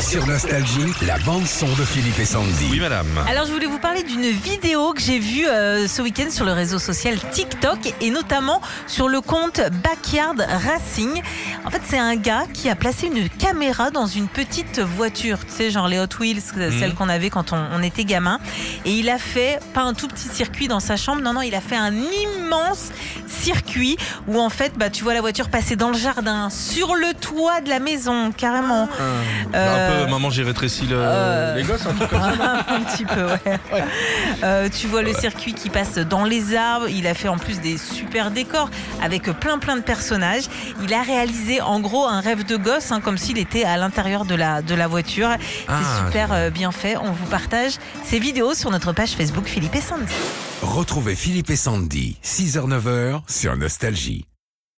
Sur Nostalgie, la bande-son de Philippe et Sandy. Oui, madame. Alors je voulais vous parler d'une vidéo que j'ai vue euh, ce week-end sur le réseau social TikTok et notamment sur le compte Backyard Racing. En fait c'est un gars qui a placé une caméra dans une petite voiture, tu sais genre les Hot Wheels, euh, Mhm. celle qu'on avait quand on, on était gamin. Et il a fait pas un tout petit circuit dans sa chambre, non non il a fait un immense circuit où en fait bah tu vois la voiture passer dans le jardin, sur le toit de la maison carrément. Un Euh, peu, maman, j'ai rétréci le- euh, les gosses, un truc comme ça. un petit peu, ouais. Euh, tu vois le circuit qui passe dans les arbres. Il a fait en plus des super décors avec plein plein de personnages. Il a réalisé en gros un rêve de gosse, hein, comme s'il était à l'intérieur de la, de la voiture. Ah, C'est super euh, bien fait. On vous partage ces vidéos sur notre page Facebook Philippe et Sandy. Retrouvez Philippe et Sandy, 6h-9h sur Nostalgie.